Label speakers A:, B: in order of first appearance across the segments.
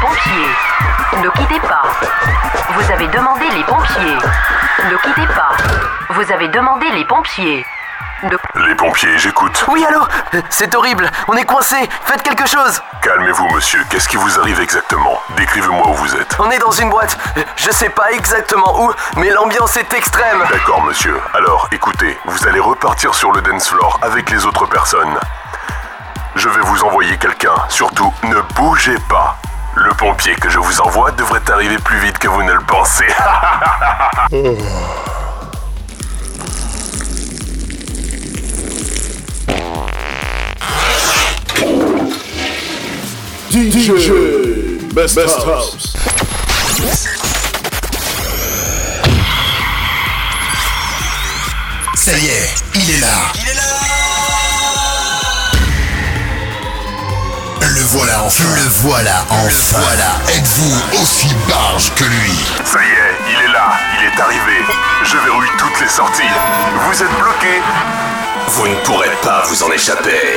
A: pompiers. Ne quittez pas. Vous avez demandé les pompiers. Ne quittez pas. Vous avez demandé les pompiers. Ne-
B: Les pompiers, j'écoute.
C: Oui, allô? C'est horrible, on est coincé, faites quelque chose
B: Calmez-vous, monsieur. Qu'est-ce qui vous arrive exactement? Décrivez-moi où vous êtes.
C: On est dans une boîte, je sais pas exactement où, mais l'ambiance est extrême
B: D'accord, monsieur. Alors, écoutez, vous allez repartir sur le dance floor avec les autres personnes. Je vais vous envoyer quelqu'un. Surtout, ne bougez pas. Le pompier que je vous envoie devrait arriver plus vite que vous ne le pensez.
D: DJ Best, House.
E: Ça y est, il est là. Il est là Le voilà enfin. Le voilà enfin. voilà. Êtes-vous aussi barge que lui?
B: Ça y est, il est là. Il est arrivé. Je verrouille toutes les sorties. Vous êtes bloqué.
F: Vous ne pourrez pas vous en échapper.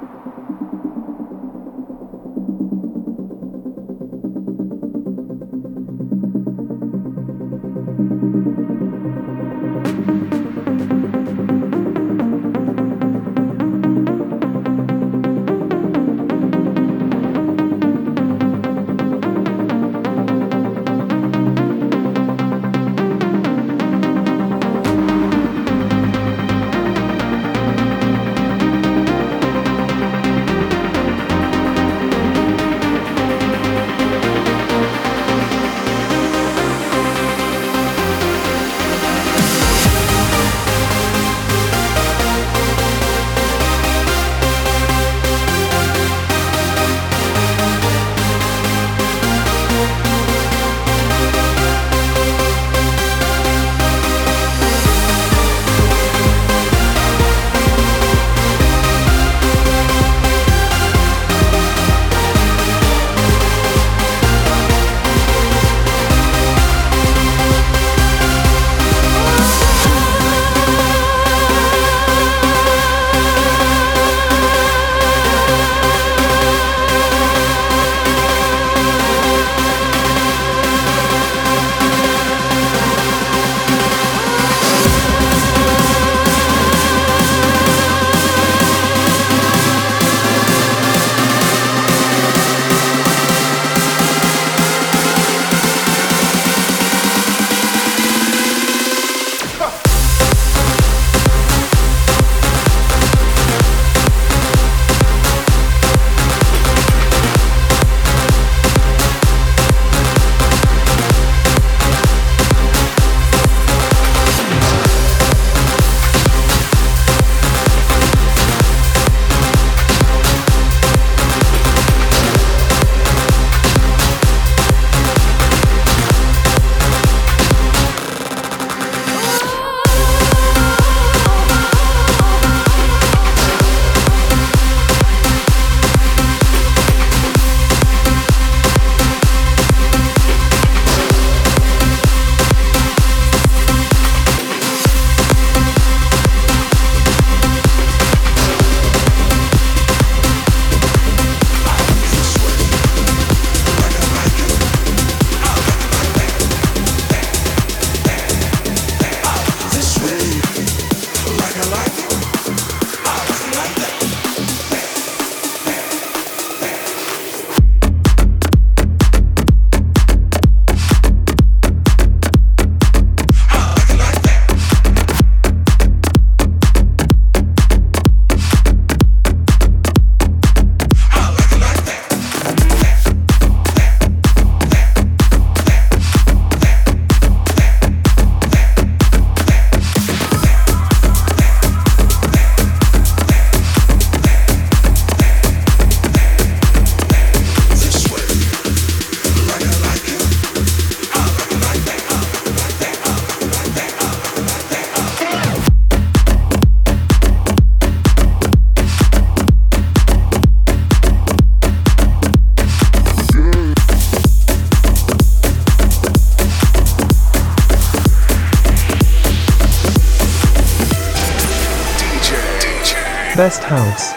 G: Best House.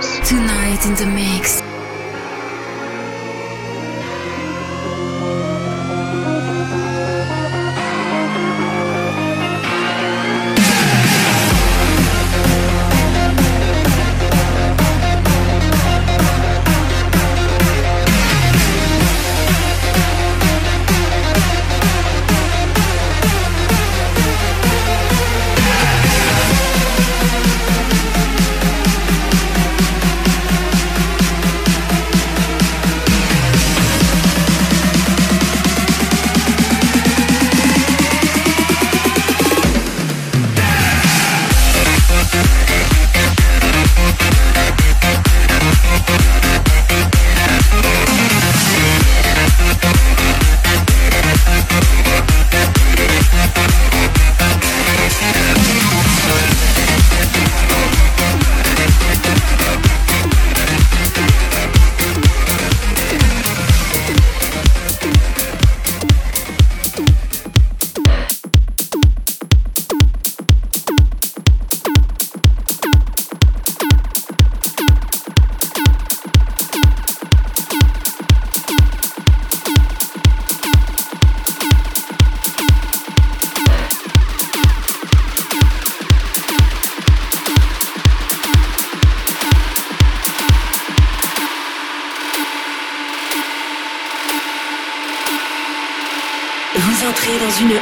H: Tonight in the mix.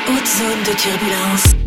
I: Haute zone de turbulence.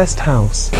J: Best House.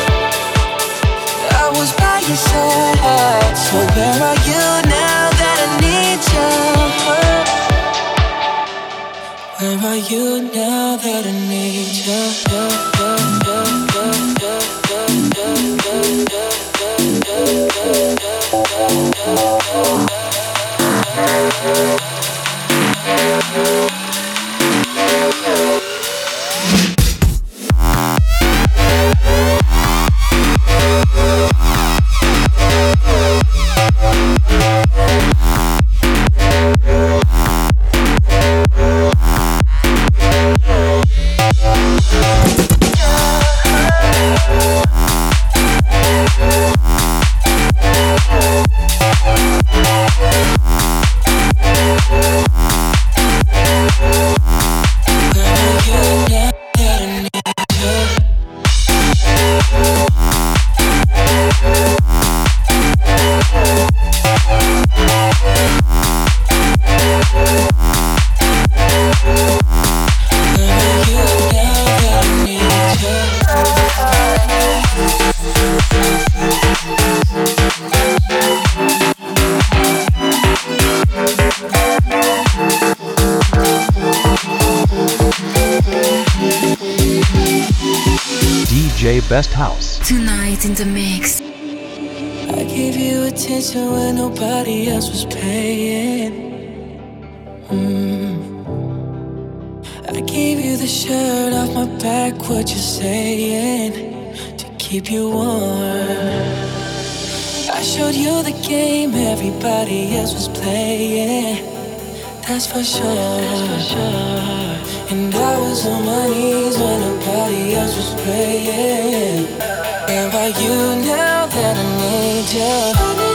K: by your. So where are you now that I need you? Where are you now that I need you?
L: DJ Best House.
H: Tonight in the mix.
K: I gave you attention when nobody else was paying. Mm. I gave you the shirt off my back, what you're saying? To keep you warm. I showed you the game everybody else was playing. That's for sure. And I was on my knees when nobody else was praying. Where are you now that I need you?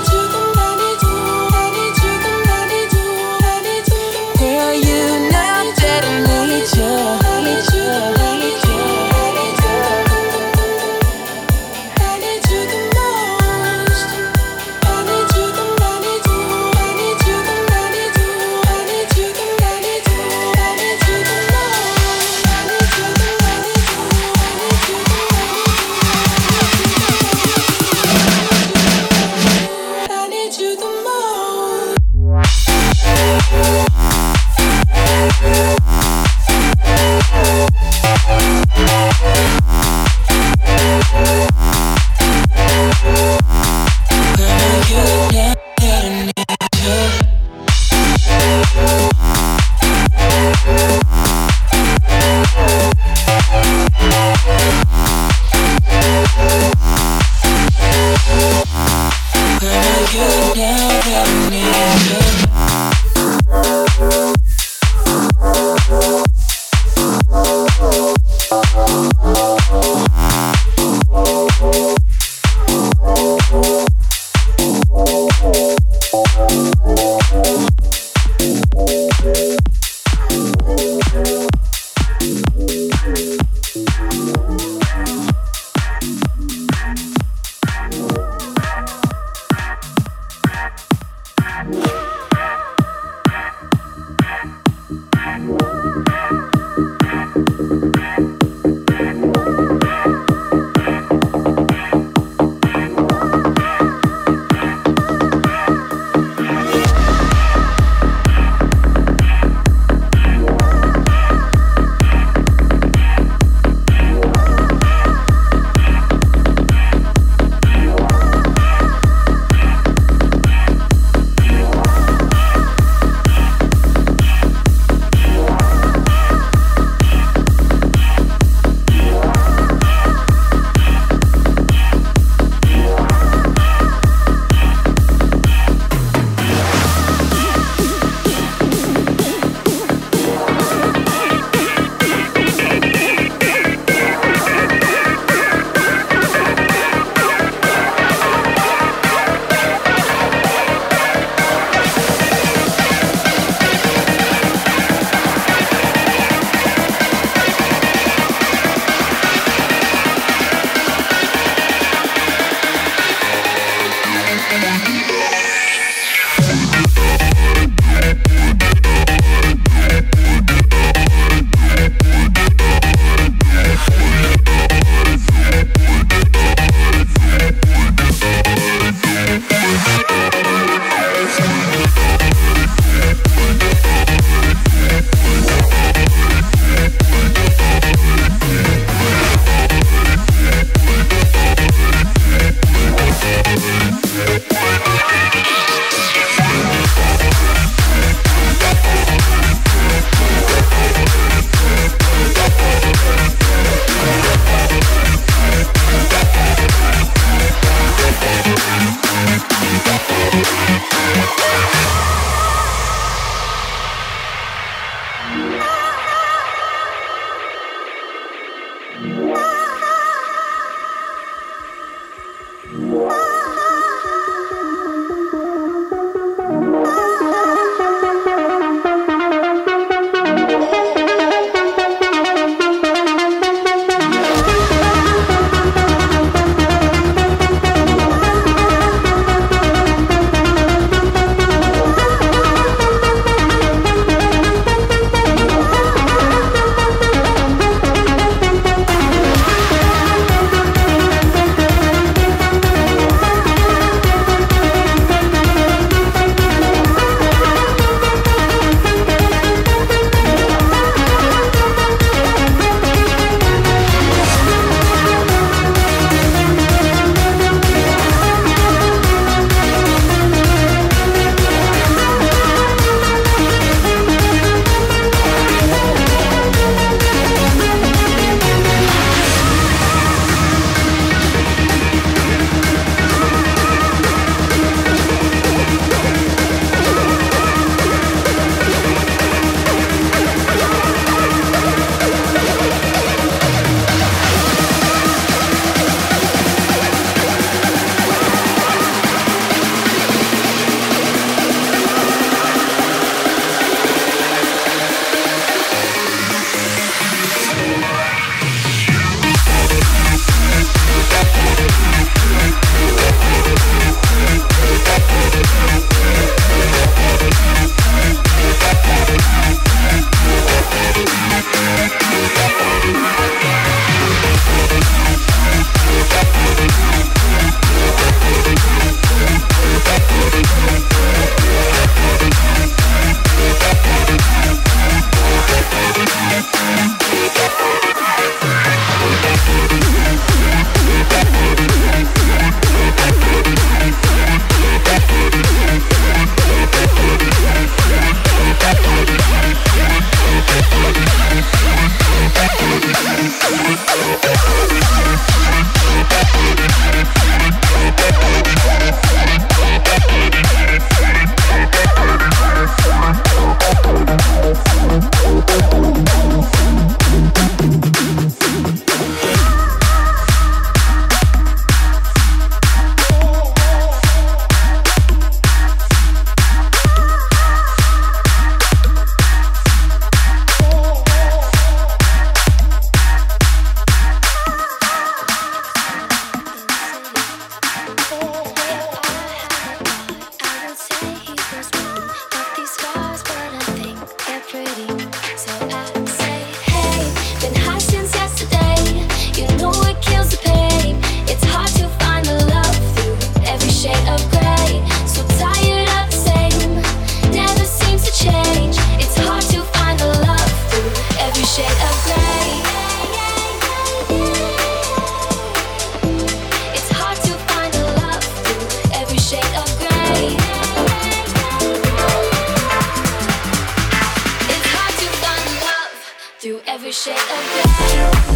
M: Every shade of gray.